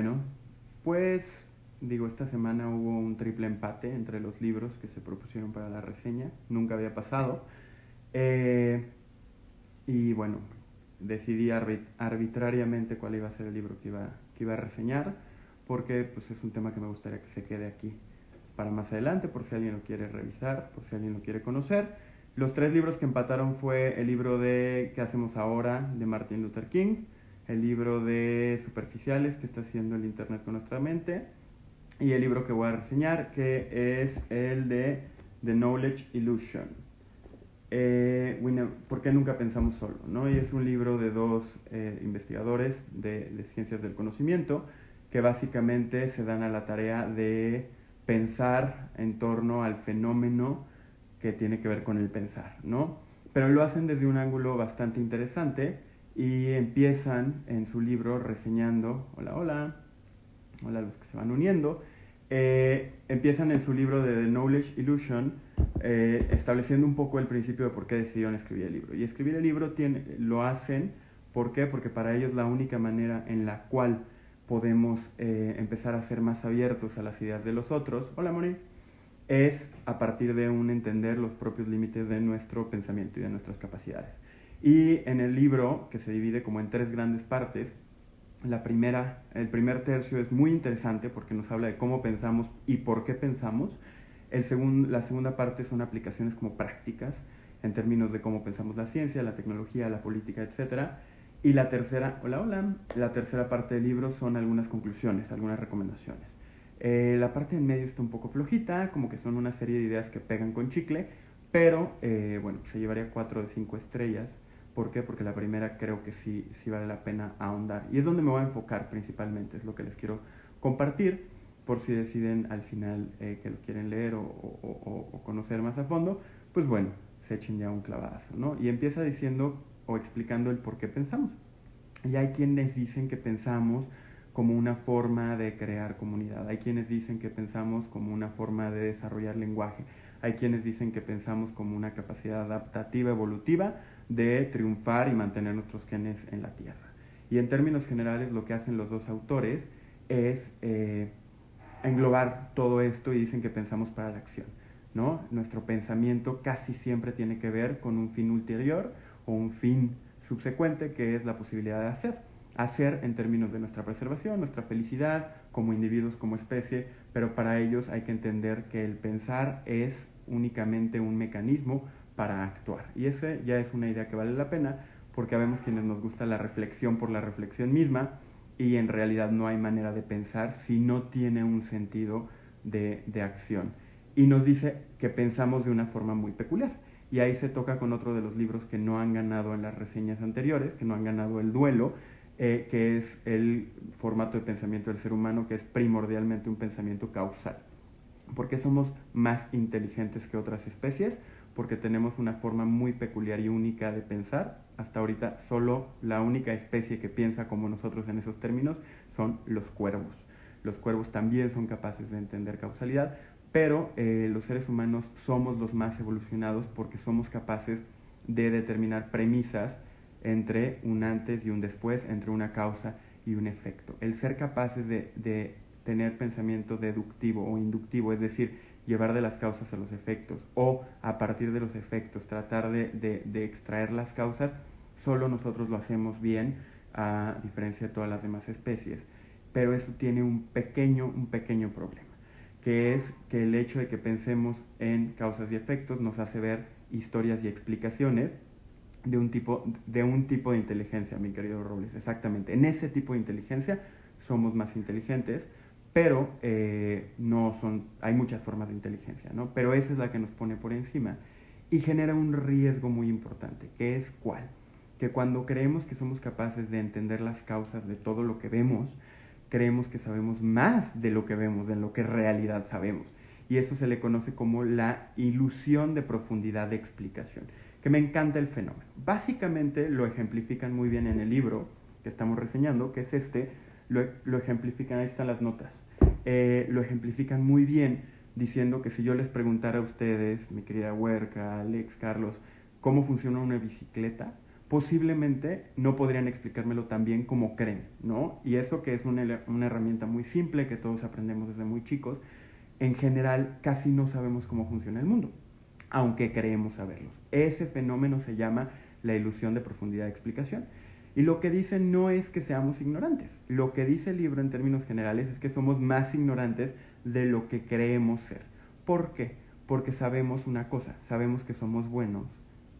Bueno, pues digo, esta semana hubo un triple empate entre los libros que se propusieron para la reseña. Nunca había pasado. Eh, y bueno, decidí arbitrariamente cuál iba a ser el libro que iba, que iba a reseñar, porque pues, es un tema que me gustaría que se quede aquí para más adelante, por si alguien lo quiere revisar, por si alguien lo quiere conocer. Los tres libros que empataron fue el libro de ¿Qué hacemos ahora? de Martin Luther King, el libro de Superficiales, que está haciendo el Internet con nuestra mente, y el libro que voy a reseñar, que es el de The Knowledge Illusion. Eh, ¿Por qué nunca pensamos solo? ¿no? Y es un libro de dos eh, investigadores de, de ciencias del conocimiento que básicamente se dan a la tarea de pensar en torno al fenómeno que tiene que ver con el pensar, ¿no? Pero lo hacen desde un ángulo bastante interesante y empiezan en su libro reseñando, hola, hola, hola a los que se van uniendo, eh, empiezan en su libro de The Knowledge Illusion eh, estableciendo un poco el principio de por qué decidieron escribir el libro. Y escribir el libro tiene, lo hacen, ¿por qué? Porque para ellos la única manera en la cual podemos eh, empezar a ser más abiertos a las ideas de los otros, hola Moni, es a partir de un entender los propios límites de nuestro pensamiento y de nuestras capacidades. Y en el libro, que se divide como en tres grandes partes, la primera, el primer tercio es muy interesante porque nos habla de cómo pensamos y por qué pensamos. El la segunda parte son aplicaciones como prácticas en términos de cómo pensamos la ciencia, la tecnología, la política, etcétera y la tercera, hola, hola, la tercera parte del libro son algunas conclusiones, algunas recomendaciones. Eh, la parte en medio está un poco flojita, como que son una serie de ideas que pegan con chicle, pero eh, bueno, se llevaría cuatro de cinco estrellas. ¿Por qué? Porque la primera creo que sí, sí vale la pena ahondar. Y es donde me voy a enfocar principalmente, es lo que les quiero compartir, por si deciden al final eh, que lo quieren leer o, o, o, conocer más a fondo, pues bueno, se echen ya un clavazo, ¿no? Y empieza diciendo o explicando el por qué pensamos. Y hay quienes dicen que pensamos como una forma de crear comunidad, hay quienes dicen que pensamos como una forma de desarrollar lenguaje, hay quienes dicen que pensamos como una capacidad adaptativa evolutiva de triunfar y mantener nuestros genes en la Tierra. Y en términos generales lo que hacen los dos autores es eh, englobar todo esto y dicen que pensamos para la acción. ¿no? Nuestro pensamiento casi siempre tiene que ver con un fin ulterior un fin subsecuente que es la posibilidad de hacer. Hacer en términos de nuestra preservación, nuestra felicidad como individuos, como especie, pero para ellos hay que entender que el pensar es únicamente un mecanismo para actuar. Y esa ya es una idea que vale la pena porque vemos quienes nos gusta la reflexión por la reflexión misma y en realidad no hay manera de pensar si no tiene un sentido de, de acción. Y nos dice que pensamos de una forma muy peculiar y ahí se toca con otro de los libros que no han ganado en las reseñas anteriores, que no han ganado el duelo, eh, que es el formato de pensamiento del ser humano, que es primordialmente un pensamiento causal. ¿Por qué somos más inteligentes que otras especies? Porque tenemos una forma muy peculiar y única de pensar. Hasta ahorita solo la única especie que piensa como nosotros en esos términos son los cuervos. Los cuervos también son capaces de entender causalidad, pero eh, los seres humanos somos los más evolucionados porque somos capaces de determinar premisas entre un antes y un después, entre una causa y un efecto. El ser capaces de, tener pensamiento deductivo o inductivo, es decir, llevar de las causas a los efectos o a partir de los efectos tratar de, de extraer las causas, solo nosotros lo hacemos bien a diferencia de todas las demás especies. Pero eso tiene un pequeño, un pequeño problema que es que el hecho de que pensemos en causas y efectos nos hace ver historias y explicaciones de un tipo de, un tipo de inteligencia, mi querido Robles, exactamente. En ese tipo de inteligencia somos más inteligentes, pero eh, no son, hay muchas formas de inteligencia, ¿no? Pero esa es la que nos pone por encima y genera un riesgo muy importante, que es cuál? Que cuando creemos que somos capaces de entender las causas de todo lo que vemos, creemos que sabemos más de lo que vemos, de lo que en realidad sabemos. Y eso se le conoce como la ilusión de profundidad de explicación, que me encanta el fenómeno. Básicamente lo ejemplifican muy bien en el libro que estamos reseñando, que es este, lo, ejemplifican, ahí están las notas, eh, lo ejemplifican muy bien diciendo que si yo les preguntara a ustedes, mi querida Huerca, Alex, Carlos, cómo funciona una bicicleta, posiblemente no podrían explicármelo tan bien como creen, ¿no? Y eso que es una, una herramienta muy simple que todos aprendemos desde muy chicos, en general casi no sabemos cómo funciona el mundo, aunque creemos saberlo. Ese fenómeno se llama la ilusión de profundidad de explicación. Y lo que dice no es que seamos ignorantes. Lo que dice el libro en términos generales es que somos más ignorantes de lo que creemos ser. ¿Por qué? Porque sabemos una cosa, sabemos que somos buenos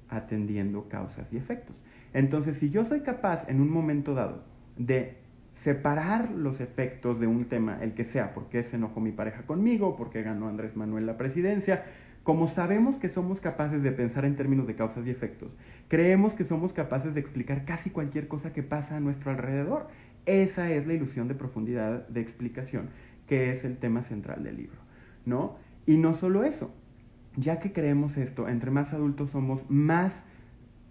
atendiendo causas y efectos. Entonces, si yo soy capaz en un momento dado de separar los efectos de un tema, el que sea, porque se enojó mi pareja conmigo, porque ganó Andrés Manuel la presidencia, como sabemos que somos capaces de pensar en términos de causas y efectos, creemos que somos capaces de explicar casi cualquier cosa que pasa a nuestro alrededor. Esa es la ilusión de profundidad de explicación, que es el tema central del libro, ¿no? Y no solo eso, ya que creemos esto, entre más adultos somos, más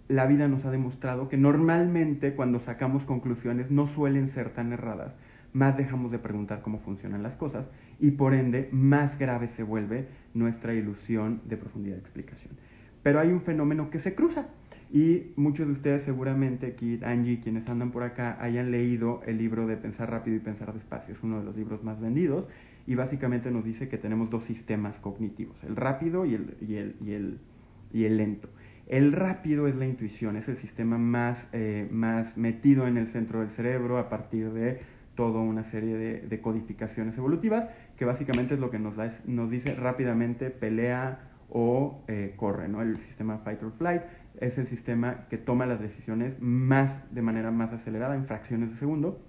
la vida nos ha demostrado que normalmente cuando sacamos conclusiones no suelen ser tan erradas, más dejamos de preguntar cómo funcionan las cosas y por ende más grave se vuelve nuestra ilusión de profundidad de explicación. Pero hay un fenómeno que se cruza y muchos de ustedes seguramente, Kit, Angie, quienes andan por acá, hayan leído el libro de Pensar rápido y Pensar despacio. Es uno de los libros más vendidos y básicamente nos dice que tenemos dos sistemas cognitivos, el rápido y el, y el, y el, y el lento. El rápido es la intuición, es el sistema más, eh, más metido en el centro del cerebro a partir de toda una serie de, codificaciones evolutivas, que básicamente es lo que nos, nos dice rápidamente pelea o eh, corre, ¿no? El sistema fight or flight es el sistema que toma las decisiones más de manera más acelerada en fracciones de segundo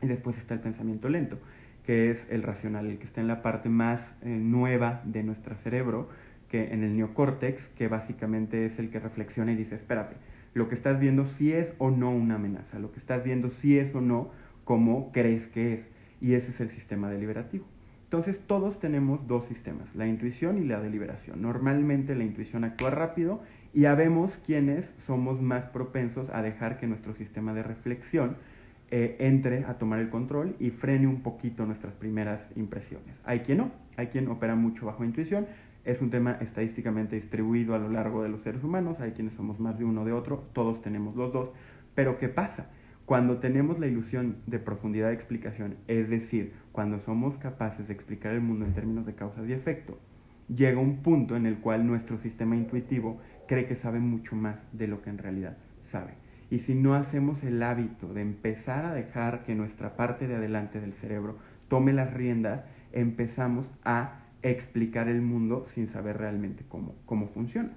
y después está el pensamiento lento, que es el racional, el que está en la parte más eh, nueva de nuestro cerebro, que en el neocórtex, que básicamente es el que reflexiona y dice, espérate, lo que estás viendo sí es o no una amenaza, lo que estás viendo sí es o no como crees que es, y ese es el sistema deliberativo. Entonces todos tenemos dos sistemas, la intuición y la deliberación. Normalmente la intuición actúa rápido y habemos quienes somos más propensos a dejar que nuestro sistema de reflexión eh, entre a tomar el control y frene un poquito nuestras primeras impresiones. Hay quien no, hay quien opera mucho bajo intuición, es un tema estadísticamente distribuido a lo largo de los seres humanos, hay quienes somos más de uno de otro, todos tenemos los dos, pero ¿qué pasa? Cuando tenemos la ilusión de profundidad de explicación, es decir, cuando somos capaces de explicar el mundo en términos de causas y efecto, llega un punto en el cual nuestro sistema intuitivo cree que sabe mucho más de lo que en realidad sabe. Y si no hacemos el hábito de empezar a dejar que nuestra parte de adelante del cerebro tome las riendas, empezamos a explicar el mundo sin saber realmente cómo, cómo funciona.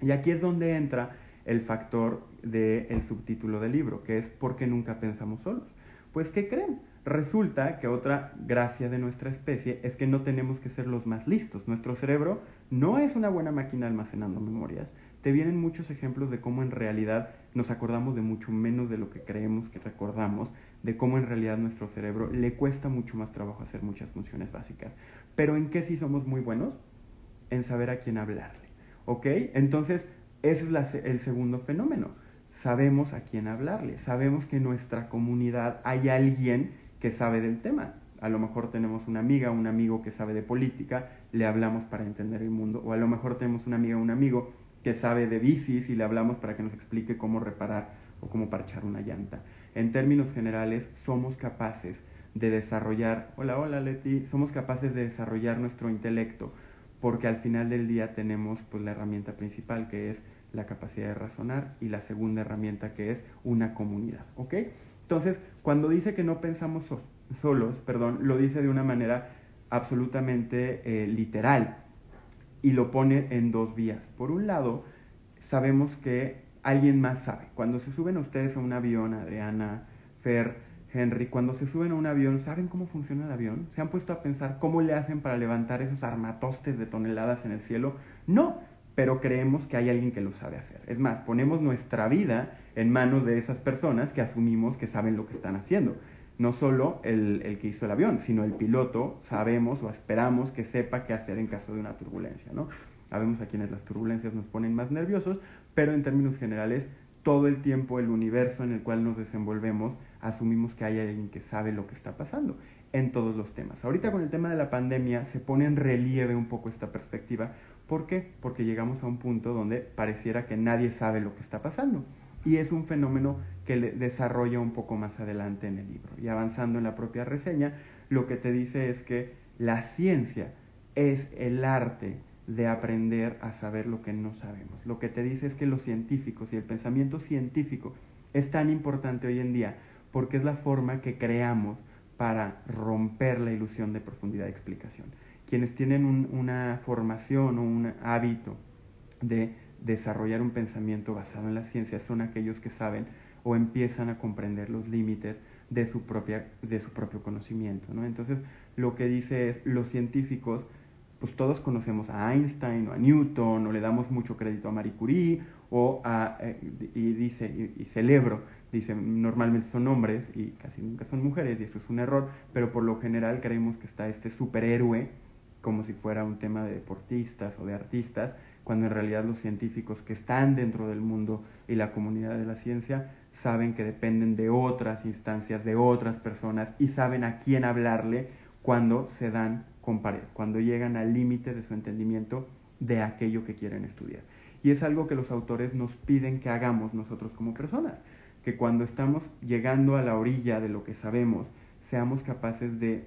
Y aquí es donde entra el factor del subtítulo del libro, que es ¿por qué nunca pensamos solos? Pues ¿qué creen? Resulta que otra gracia de nuestra especie es que no tenemos que ser los más listos. Nuestro cerebro no es una buena máquina almacenando memorias. Te vienen muchos ejemplos de cómo en realidad nos acordamos de mucho menos de lo que creemos que recordamos, de cómo en realidad nuestro cerebro le cuesta mucho más trabajo hacer muchas funciones básicas. Pero ¿en qué sí somos muy buenos? En saber a quién hablarle. ¿Ok? Entonces, ese es el segundo fenómeno. Sabemos a quién hablarle. Sabemos que en nuestra comunidad hay alguien que sabe del tema. A lo mejor tenemos una amiga, un amigo que sabe de política, le hablamos para entender el mundo. O a lo mejor tenemos una amiga, un amigo que sabe de bicis y le hablamos para que nos explique cómo reparar o cómo parchar una llanta. En términos generales, somos capaces de desarrollar, hola, hola Leti, somos capaces de desarrollar nuestro intelecto, porque al final del día tenemos pues la herramienta principal que es la capacidad de razonar y la segunda herramienta que es una comunidad, ¿ok? Entonces, cuando dice que no pensamos solos, perdón, lo dice de una manera absolutamente eh, literal y lo pone en dos vías. Por un lado, sabemos que alguien más sabe. Cuando se suben ustedes a un avión, Adriana, Fer, Henry, cuando se suben a un avión, ¿saben cómo funciona el avión? ¿Se han puesto a pensar cómo le hacen para levantar esos armatostes de toneladas en el cielo? No, pero creemos que hay alguien que lo sabe hacer. Es más, ponemos nuestra vida en manos de esas personas que asumimos que saben lo que están haciendo. No solo el, el que hizo el avión, sino el piloto, sabemos o esperamos que sepa qué hacer en caso de una turbulencia, ¿no? Sabemos a quienes las turbulencias nos ponen más nerviosos, pero en términos generales todo el tiempo el universo en el cual nos desenvolvemos, asumimos que hay alguien que sabe lo que está pasando en todos los temas. Ahorita con el tema de la pandemia se pone en relieve un poco esta perspectiva. ¿Por qué? Porque llegamos a un punto donde pareciera que nadie sabe lo que está pasando. Y es un fenómeno que desarrolla un poco más adelante en el libro. Y avanzando en la propia reseña, lo que te dice es que la ciencia es el arte de aprender a saber lo que no sabemos. Lo que te dice es que los científicos y el pensamiento científico es tan importante hoy en día porque es la forma que creamos para romper la ilusión de profundidad de explicación. Quienes tienen una formación o un hábito de desarrollar un pensamiento basado en la ciencia son aquellos que saben o empiezan a comprender los límites de su, propia, de su propio conocimiento. ¿no? Entonces, lo que dice es, los científicos, pues todos conocemos a Einstein o a Newton, o le damos mucho crédito a Marie Curie, o a, eh, y dice, y, celebro, dice, normalmente son hombres y casi nunca son mujeres, y eso es un error, pero por lo general creemos que está este superhéroe, como si fuera un tema de deportistas o de artistas, cuando en realidad los científicos que están dentro del mundo y la comunidad de la ciencia saben que dependen de otras instancias, de otras personas y saben a quién hablarle cuando se dan con cuando llegan al límite de su entendimiento de aquello que quieren estudiar. Y es algo que los autores nos piden que hagamos nosotros como personas, que cuando estamos llegando a la orilla de lo que sabemos, seamos capaces de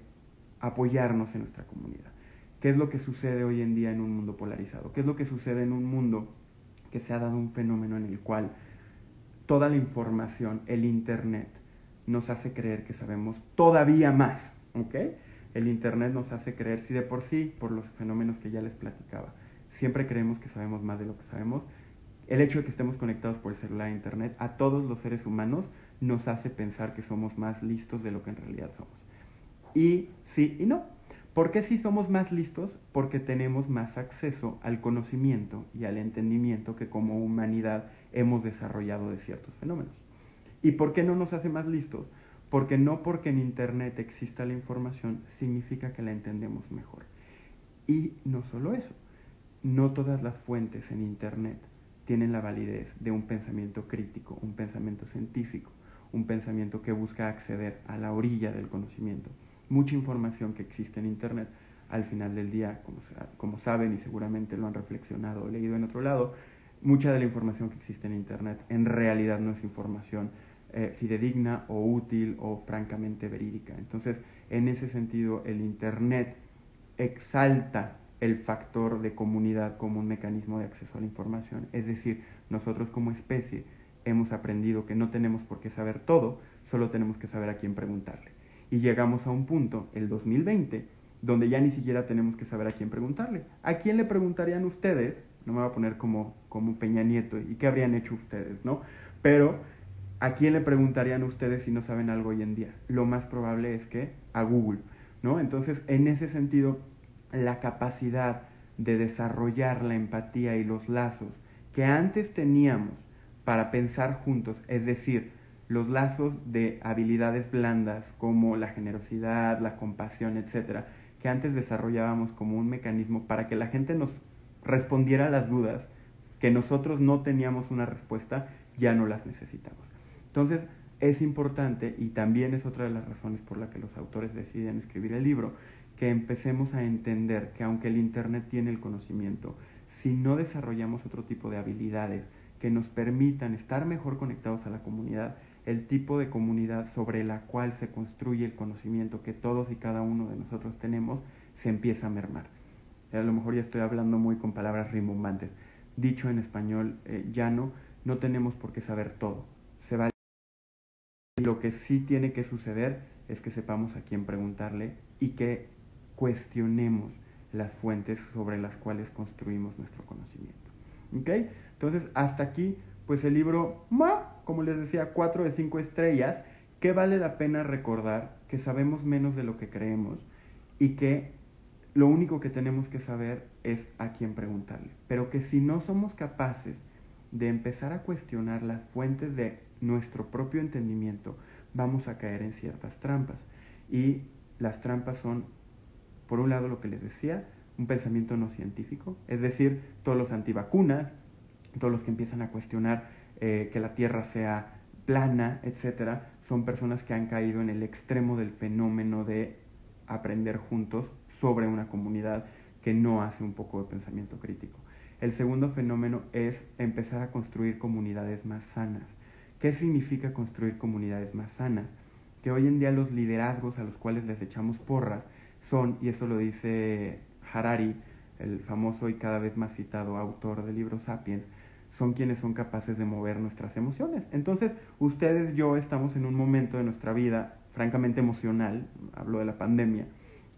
apoyarnos en nuestra comunidad. ¿Qué es lo que sucede hoy en día en un mundo polarizado? ¿Qué es lo que sucede en un mundo que se ha dado un fenómeno en el cual toda la información, el Internet, nos hace creer que sabemos todavía más, ¿ok? El Internet nos hace creer, si de por sí, por los fenómenos que ya les platicaba, siempre creemos que sabemos más de lo que sabemos, el hecho de que estemos conectados por el celular a Internet a todos los seres humanos nos hace pensar que somos más listos de lo que en realidad somos. Y sí y no. ¿Por qué sí somos más listos? Porque tenemos más acceso al conocimiento y al entendimiento que como humanidad hemos desarrollado de ciertos fenómenos. ¿Y por qué no nos hace más listos? Porque no porque en Internet exista la información significa que la entendemos mejor. Y no solo eso, no todas las fuentes en Internet tienen la validez de un pensamiento crítico, un pensamiento científico, un pensamiento que busca acceder a la orilla del conocimiento. Mucha información que existe en Internet, al final del día, como, como saben y seguramente lo han reflexionado o leído en otro lado, mucha de la información que existe en Internet en realidad no es información eh, fidedigna o útil o francamente verídica. Entonces, en ese sentido, el Internet exalta el factor de comunidad como un mecanismo de acceso a la información. Es decir, nosotros como especie hemos aprendido que no tenemos por qué saber todo, solo tenemos que saber a quién preguntarle. Y llegamos a un punto, el 2020, donde ya ni siquiera tenemos que saber a quién preguntarle. ¿A quién le preguntarían ustedes no me voy a poner como, como Peña Nieto, ¿y qué habrían hecho ustedes, no? Pero, ¿a quién le preguntarían ustedes si no saben algo hoy en día? Lo más probable es que a Google, ¿no? Entonces, en ese sentido, la capacidad de desarrollar la empatía y los lazos que antes teníamos para pensar juntos, es decir, los lazos de habilidades blandas como la generosidad, la compasión, etcétera, que antes desarrollábamos como un mecanismo para que la gente nos respondiera a las dudas que nosotros no teníamos una respuesta, ya no las necesitamos. Entonces, es importante, y también es otra de las razones por la que los autores deciden escribir el libro, que empecemos a entender que aunque el Internet tiene el conocimiento, si no desarrollamos otro tipo de habilidades que nos permitan estar mejor conectados a la comunidad, el tipo de comunidad sobre la cual se construye el conocimiento que todos y cada uno de nosotros tenemos, se empieza a mermar a lo mejor ya estoy hablando muy con palabras rimbombantes. Dicho en español eh, llano, no tenemos por qué saber todo. Se vale. Lo que sí tiene que suceder es que sepamos a quién preguntarle y que cuestionemos las fuentes sobre las cuales construimos nuestro conocimiento. ¿Ok? Entonces, hasta aquí, pues el libro, como les decía, 4 de 5 estrellas, que vale la pena recordar que sabemos menos de lo que creemos y que lo único que tenemos que saber es a quién preguntarle. Pero que si no somos capaces de empezar a cuestionar las fuentes de nuestro propio entendimiento, vamos a caer en ciertas trampas. Y las trampas son, por un lado, lo que les decía, un pensamiento no científico, es decir, todos los antivacunas, todos los que empiezan a cuestionar eh, que la Tierra sea plana, etcétera, son personas que han caído en el extremo del fenómeno de aprender juntos sobre una comunidad que no hace un poco de pensamiento crítico. El segundo fenómeno es empezar a construir comunidades más sanas, ¿Qué significa construir comunidades más sanas? Que hoy en día los liderazgos a los cuales les echamos porras son, y eso lo dice Harari, el famoso y cada vez más citado autor del libro Sapiens, son quienes son capaces de mover nuestras emociones. Entonces, ustedes, yo estamos en un momento de nuestra vida francamente emocional, hablo de la pandemia,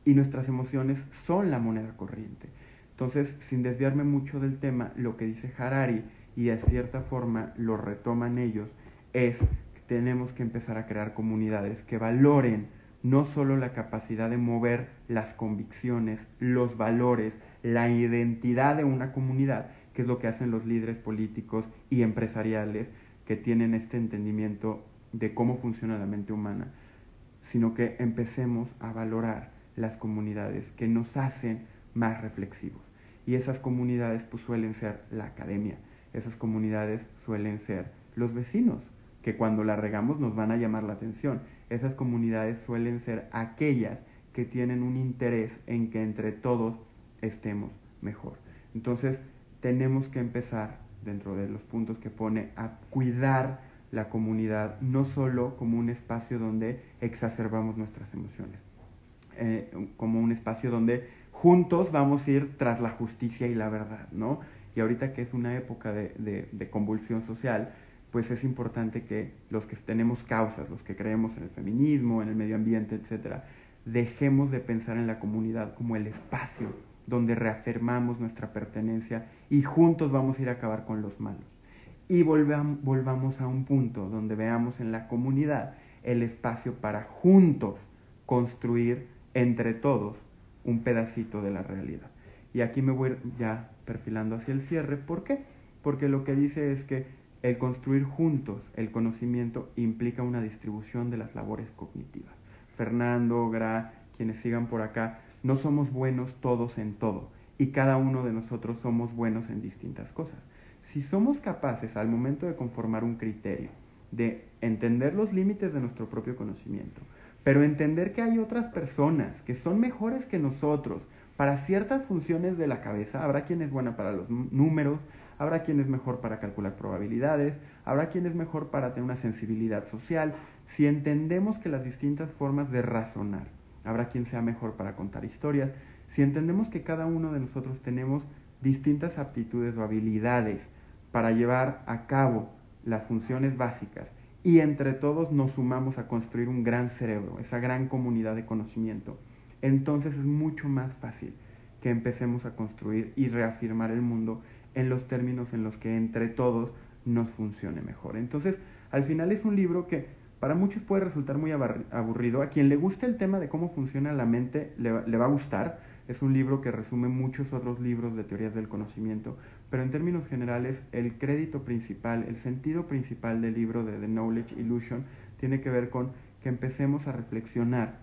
y nuestras emociones son la moneda corriente. Entonces, sin desviarme mucho del tema, lo que dice Harari, y de cierta forma lo retoman ellos, es que tenemos que empezar a crear comunidades que valoren no solo la capacidad de mover las convicciones, los valores, la identidad de una comunidad, que es lo que hacen los líderes políticos y empresariales que tienen este entendimiento de cómo funciona la mente humana, sino que empecemos a valorar las comunidades que nos hacen más reflexivos. Y esas comunidades pues suelen ser la academia, esas comunidades suelen ser los vecinos, que cuando la regamos nos van a llamar la atención. Esas comunidades suelen ser aquellas que tienen un interés en que entre todos estemos mejor. Entonces, tenemos que empezar, dentro de los puntos que pone, a cuidar la comunidad, no solo como un espacio donde exacerbamos nuestras emociones, eh, como un espacio donde juntos vamos a ir tras la justicia y la verdad, ¿no? Y ahorita que es una época de, de convulsión social, pues es importante que los que tenemos causas, los que creemos en el feminismo, en el medio ambiente, etcétera, dejemos de pensar en la comunidad como el espacio donde reafirmamos nuestra pertenencia y juntos vamos a ir a acabar con los malos. Y volvamos a un punto donde veamos en la comunidad el espacio para juntos construir entre todos un pedacito de la realidad. Y aquí me voy ya perfilando hacia el cierre. ¿Por qué? Porque lo que dice es que el construir juntos el conocimiento implica una distribución de las labores cognitivas. Fernando, Gra, quienes sigan por acá, no somos buenos todos en todo y cada uno de nosotros somos buenos en distintas cosas. Si somos capaces al momento de conformar un criterio, de entender los límites de nuestro propio conocimiento, pero entender que hay otras personas que son mejores que nosotros para ciertas funciones de la cabeza, habrá quien es buena para los números, habrá quien es mejor para calcular probabilidades, habrá quien es mejor para tener una sensibilidad social, si entendemos que las distintas formas de razonar, habrá quien sea mejor para contar historias. Si entendemos que cada uno de nosotros tenemos distintas aptitudes o habilidades para llevar a cabo las funciones básicas y entre todos nos sumamos a construir un gran cerebro, esa gran comunidad de conocimiento, entonces es mucho más fácil que empecemos a construir y reafirmar el mundo en los términos en los que entre todos nos funcione mejor. Entonces, al final es un libro que para muchos puede resultar muy aburrido. A quien le guste el tema de cómo funciona la mente le, va a gustar. Es un libro que resume muchos otros libros de teorías del conocimiento, pero en términos generales el crédito principal, el sentido principal del libro de The Knowledge Illusion tiene que ver con que empecemos a reflexionar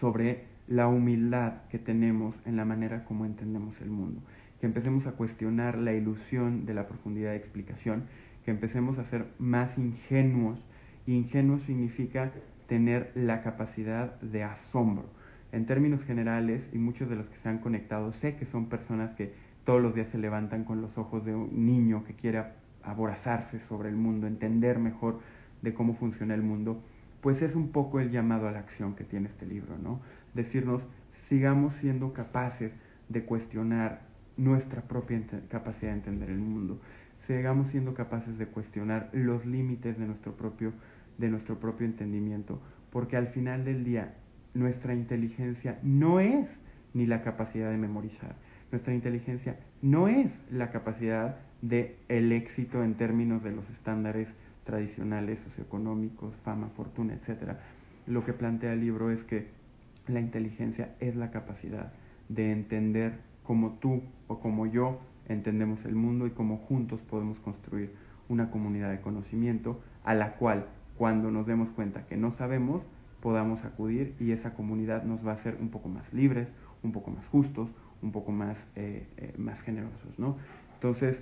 sobre la humildad que tenemos en la manera como entendemos el mundo, empecemos a cuestionar la ilusión de la profundidad de explicación, que empecemos a ser más ingenuos Ingenuo significa tener la capacidad de asombro. En términos generales, y muchos de los que se han conectado, sé que son personas que todos los días se levantan con los ojos de un niño que quiere aborazarse sobre el mundo, entender mejor de cómo funciona el mundo, pues es un poco el llamado a la acción que tiene este libro, ¿no? Decirnos, sigamos siendo capaces de cuestionar nuestra propia capacidad de entender el mundo, sigamos siendo capaces de cuestionar los límites de nuestro propio de nuestro propio entendimiento, porque al final del día nuestra inteligencia no es ni la capacidad de memorizar, nuestra inteligencia no es la capacidad de el éxito en términos de los estándares tradicionales socioeconómicos, fama, fortuna, etc. Lo que plantea el libro es que la inteligencia es la capacidad de entender como tú o como yo entendemos el mundo y cómo juntos podemos construir una comunidad de conocimiento a la cual cuando nos demos cuenta que no sabemos, podamos acudir y esa comunidad nos va a hacer un poco más libres, un poco más justos, un poco más, eh, eh, más generosos, ¿no? Entonces,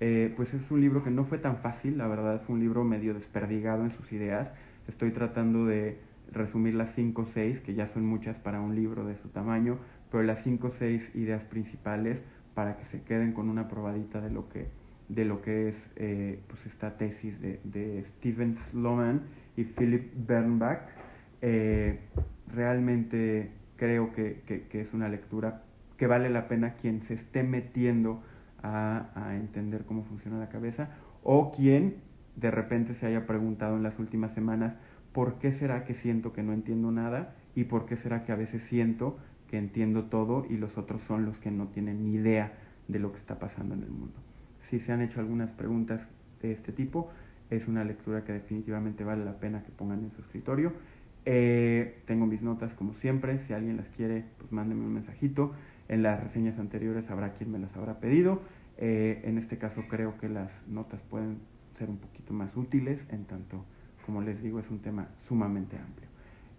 eh, pues es un libro que no fue tan fácil, la verdad fue un libro medio desperdigado en sus ideas. Estoy tratando de resumir las 5 o 6, que ya son muchas para un libro de su tamaño, pero las 5 o 6 ideas principales para que se queden con una probadita de lo que, de lo que es eh, pues esta tesis de, de Steven Sloman y Philip Bernbach. Eh, realmente creo que, que, es una lectura que vale la pena quien se esté metiendo a, a, entender cómo funciona la cabeza o quien de repente se haya preguntado en las últimas semanas por qué será que siento que no entiendo nada y por qué será que a veces siento que entiendo todo y los otros son los que no tienen ni idea de lo que está pasando en el mundo. Si se han hecho algunas preguntas de este tipo, es una lectura que definitivamente vale la pena que pongan en su escritorio. Eh, tengo mis notas como siempre, si alguien las quiere, pues mándenme un mensajito. En las reseñas anteriores habrá quien me las habrá pedido. Eh, en este caso creo que las notas pueden ser un poquito más útiles, en tanto, como les digo, es un tema sumamente amplio.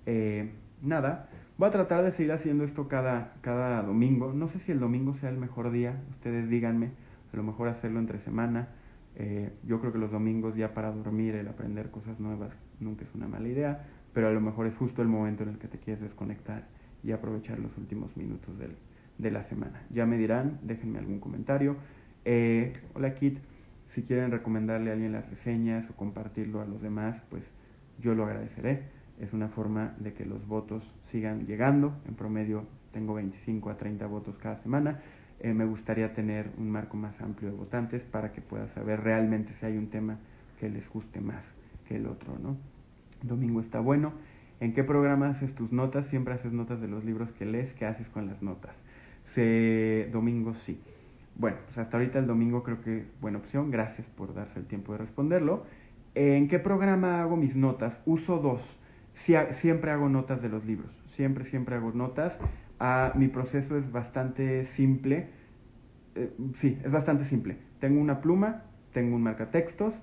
Eh, nada, voy a tratar de seguir haciendo esto cada, cada domingo. No sé si el domingo sea el mejor día, ustedes díganme, a lo mejor hacerlo entre semana. Eh, yo creo que los domingos ya para dormir, el aprender cosas nuevas nunca es una mala idea, pero a lo mejor es justo el momento en el que te quieres desconectar y aprovechar los últimos minutos del, de la semana. Ya me dirán, déjenme algún comentario. Eh, hola Kit, si quieren recomendarle a alguien las reseñas o compartirlo a los demás, pues yo lo agradeceré. Es una forma de que los votos sigan llegando. En promedio tengo 25 a 30 votos cada semana. Eh, me gustaría tener un marco más amplio de votantes para que pueda saber realmente si hay un tema que les guste más que el otro, ¿no? Domingo está bueno. ¿En qué programa haces tus notas? Siempre haces notas de los libros que lees. ¿Qué haces con las notas? Se... Domingo sí. Bueno, pues hasta ahorita el domingo creo que es buena opción. Gracias por darse el tiempo de responderlo. ¿En qué programa hago mis notas? Uso dos. Siempre hago notas de los libros. Siempre, siempre hago notas. Ah, mi proceso es bastante simple. Eh, sí, es bastante simple. Tengo una pluma, tengo un marcatextos.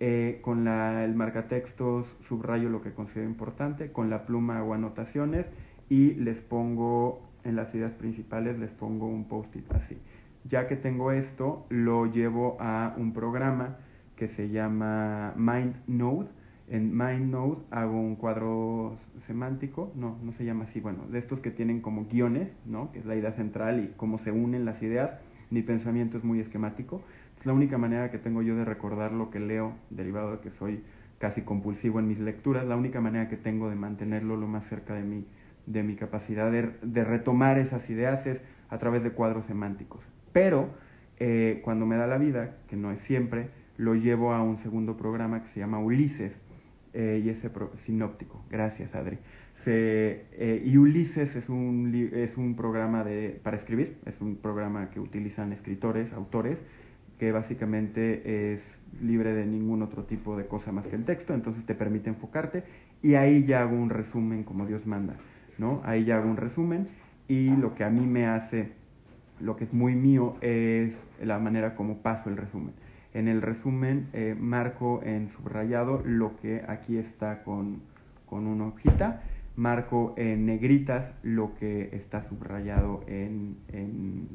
Eh, con la, el marcatextos subrayo lo que considero importante. Con la pluma hago anotaciones y les pongo en las ideas principales, les pongo un post-it así. Ya que tengo esto, lo llevo a un programa que se llama MindNode. En MindNode hago un cuadro semántico, no, no se llama así, bueno, de estos que tienen como guiones, ¿no? que es la idea central y cómo se unen las ideas. Mi pensamiento es muy esquemático. Es la única manera que tengo yo de recordar lo que leo, derivado de que soy casi compulsivo en mis lecturas. La única manera que tengo de mantenerlo lo más cerca de mi, de mi capacidad de, de retomar esas ideas es a través de cuadros semánticos. Pero eh, cuando me da la vida, que no es siempre, lo llevo a un segundo programa que se llama Ulises eh, y ese sinóptico. Gracias, Adri. Eh, y Ulises es un, es un programa de, para escribir, es un programa que utilizan escritores, autores, que básicamente es libre de ningún otro tipo de cosa más que el texto, entonces te permite enfocarte y ahí ya hago un resumen como Dios manda, ¿no? Ahí ya hago un resumen y lo que a mí me hace lo que es muy mío es la manera como paso el resumen. En el resumen eh, marco en subrayado lo que aquí está con, con una hojita, marco en negritas lo que está subrayado en, en,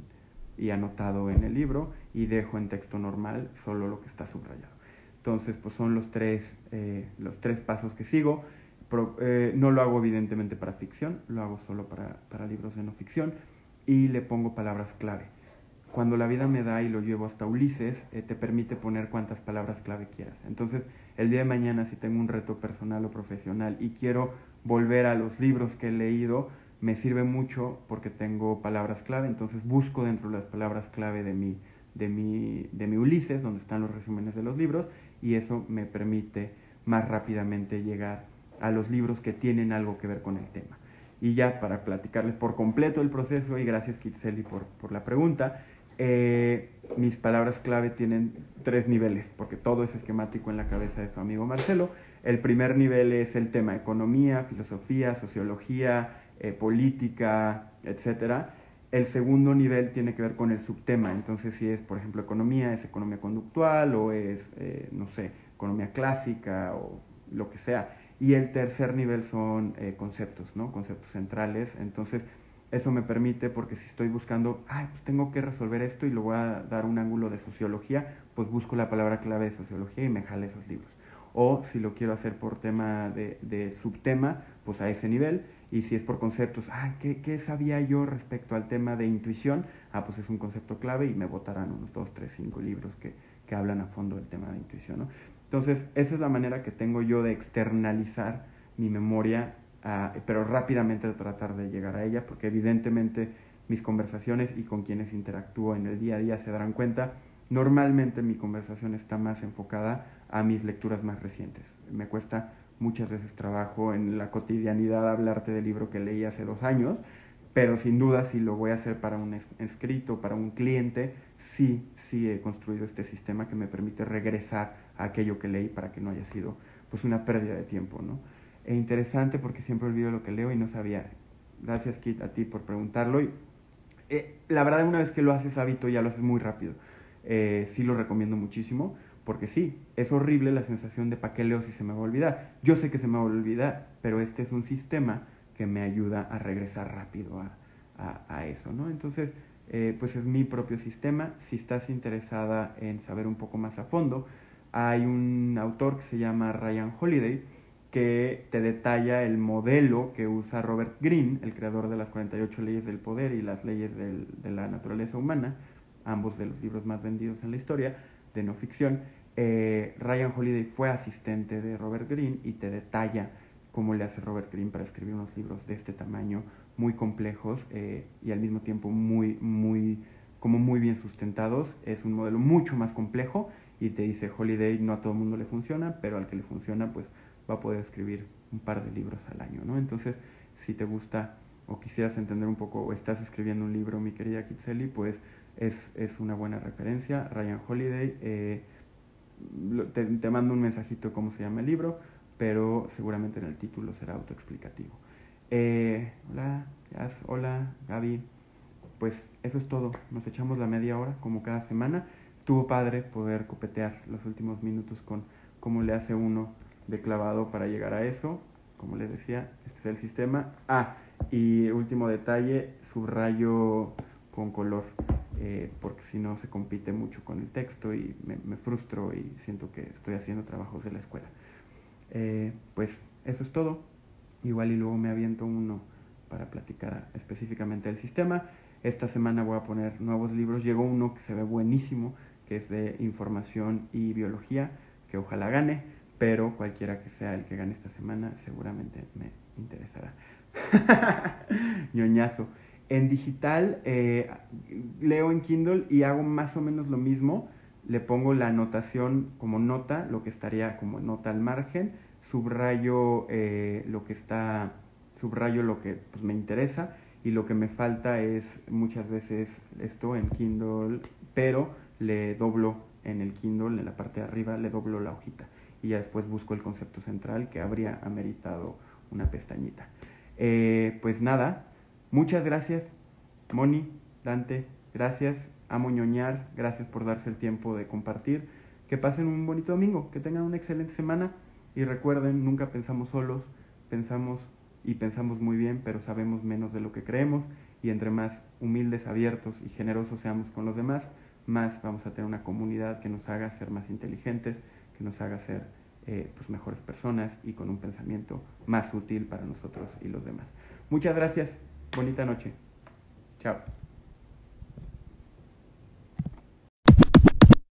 y anotado en el libro y dejo en texto normal solo lo que está subrayado. Entonces, pues son los tres, eh, los tres pasos que sigo. eh, no lo hago evidentemente para ficción, lo hago solo para, para libros de no ficción y le pongo palabras clave. Cuando la vida me da y lo llevo hasta Ulises, eh, te permite poner cuantas palabras clave quieras. Entonces, el día de mañana, si tengo un reto personal o profesional y quiero volver a los libros que he leído, me sirve mucho porque tengo palabras clave. Entonces, busco dentro de las palabras clave de mi, de mi, de mi Ulises, donde están los resúmenes de los libros, y eso me permite más rápidamente llegar a los libros que tienen algo que ver con el tema. Y ya para platicarles por completo el proceso, y gracias Kitseli por, por la pregunta, eh, mis palabras clave tienen tres niveles, porque todo es esquemático en la cabeza de su amigo Marcelo. El primer nivel es el tema economía, filosofía, sociología, eh, política, etc. El segundo nivel tiene que ver con el subtema, entonces si es, por ejemplo, economía, es economía conductual o es, eh, no sé, economía clásica o lo que sea. Y el tercer nivel son eh, conceptos, ¿no? Conceptos centrales. Entonces, eso me permite, porque si estoy buscando, ay, pues tengo que resolver esto y le voy a dar un ángulo de sociología, pues busco la palabra clave de sociología y me jale esos libros. O si lo quiero hacer por tema de, de subtema, pues a ese nivel. Y si es por conceptos, ay, ¿qué, ¿qué, sabía yo respecto al tema de intuición? Ah, pues es un concepto clave y me botarán unos dos, tres, cinco libros que, que hablan a fondo del tema de intuición. ¿no? Entonces, esa es la manera que tengo yo de externalizar mi memoria, ah, pero rápidamente tratar de llegar a ella, porque evidentemente mis conversaciones y con quienes interactúo en el día a día se darán cuenta, normalmente mi conversación está más enfocada a mis lecturas más recientes. Me cuesta muchas veces trabajo en la cotidianidad hablarte del libro que leí hace dos años, pero sin duda si lo voy a hacer para un escrito, para un cliente, sí, sí he construido este sistema que me permite regresar a aquello que leí para que no haya sido pues una pérdida de tiempo, ¿no? E interesante porque siempre olvido lo que leo y no sabía. Gracias Kit a ti por preguntarlo. Y, eh, la verdad una vez que lo haces hábito ya lo haces muy rápido. Eh, sí lo recomiendo muchísimo porque sí, es horrible la sensación de para qué leo si se me va a olvidar. Yo sé que se me va a olvidar, pero este es un sistema que me ayuda a regresar rápido a, eso, ¿no? Entonces, eh, pues es mi propio sistema. Si estás interesada en saber un poco más a fondo, hay un autor que se llama Ryan Holiday que te detalla el modelo que usa Robert Greene, el creador de las 48 leyes del poder y las leyes de la naturaleza humana, ambos de los libros más vendidos en la historia de no ficción. Eh, Ryan Holiday fue asistente de Robert Greene y te detalla cómo le hace Robert Greene para escribir unos libros de este tamaño, muy complejos eh, y al mismo tiempo muy, muy, como muy bien sustentados. Es un modelo mucho más complejo y te dice Holiday no a todo el mundo le funciona, pero al que le funciona pues va a poder escribir un par de libros al año, ¿no? Entonces, si te gusta o quisieras entender un poco o estás escribiendo un libro, mi querida Kitseli, pues es, es una buena referencia. Ryan Holiday, eh, te, te mando un mensajito de cómo se llama el libro pero seguramente en el título será autoexplicativo. Eh, hola, hola, Gaby. Pues eso es todo. Nos echamos la media hora, como cada semana. Estuvo padre poder copetear los últimos minutos con cómo le hace uno de clavado para llegar a eso. Como les decía, este es el sistema. Ah, y último detalle, subrayo con color, eh, porque si no se compite mucho con el texto y me, me frustro y siento que estoy haciendo trabajos de la escuela. Eh, pues eso es todo. Igual y luego me aviento uno para platicar específicamente del sistema. Esta semana voy a poner nuevos libros. Llegó uno que se ve buenísimo, que es de información y biología, que ojalá gane, pero cualquiera que sea el que gane esta semana seguramente me interesará. ñoñazo. En digital eh, leo en Kindle y hago más o menos lo mismo le pongo la anotación como nota, lo que estaría como nota al margen, subrayo eh, lo que está, subrayo lo que pues, me interesa y lo que me falta es muchas veces esto en Kindle, pero le doblo en el Kindle, en la parte de arriba, le doblo la hojita y ya después busco el concepto central que habría ameritado una pestañita. Eh, pues nada, muchas gracias, Moni, Dante, gracias amo ñoñar, gracias por darse el tiempo de compartir, que pasen un bonito domingo, que tengan una excelente semana y recuerden, nunca pensamos solos, pensamos y pensamos muy bien, pero sabemos menos de lo que creemos y entre más humildes, abiertos y generosos seamos con los demás, más vamos a tener una comunidad que nos haga ser más inteligentes, que nos haga ser eh, pues mejores personas y con un pensamiento más útil para nosotros y los demás. Muchas gracias, bonita noche. Chao.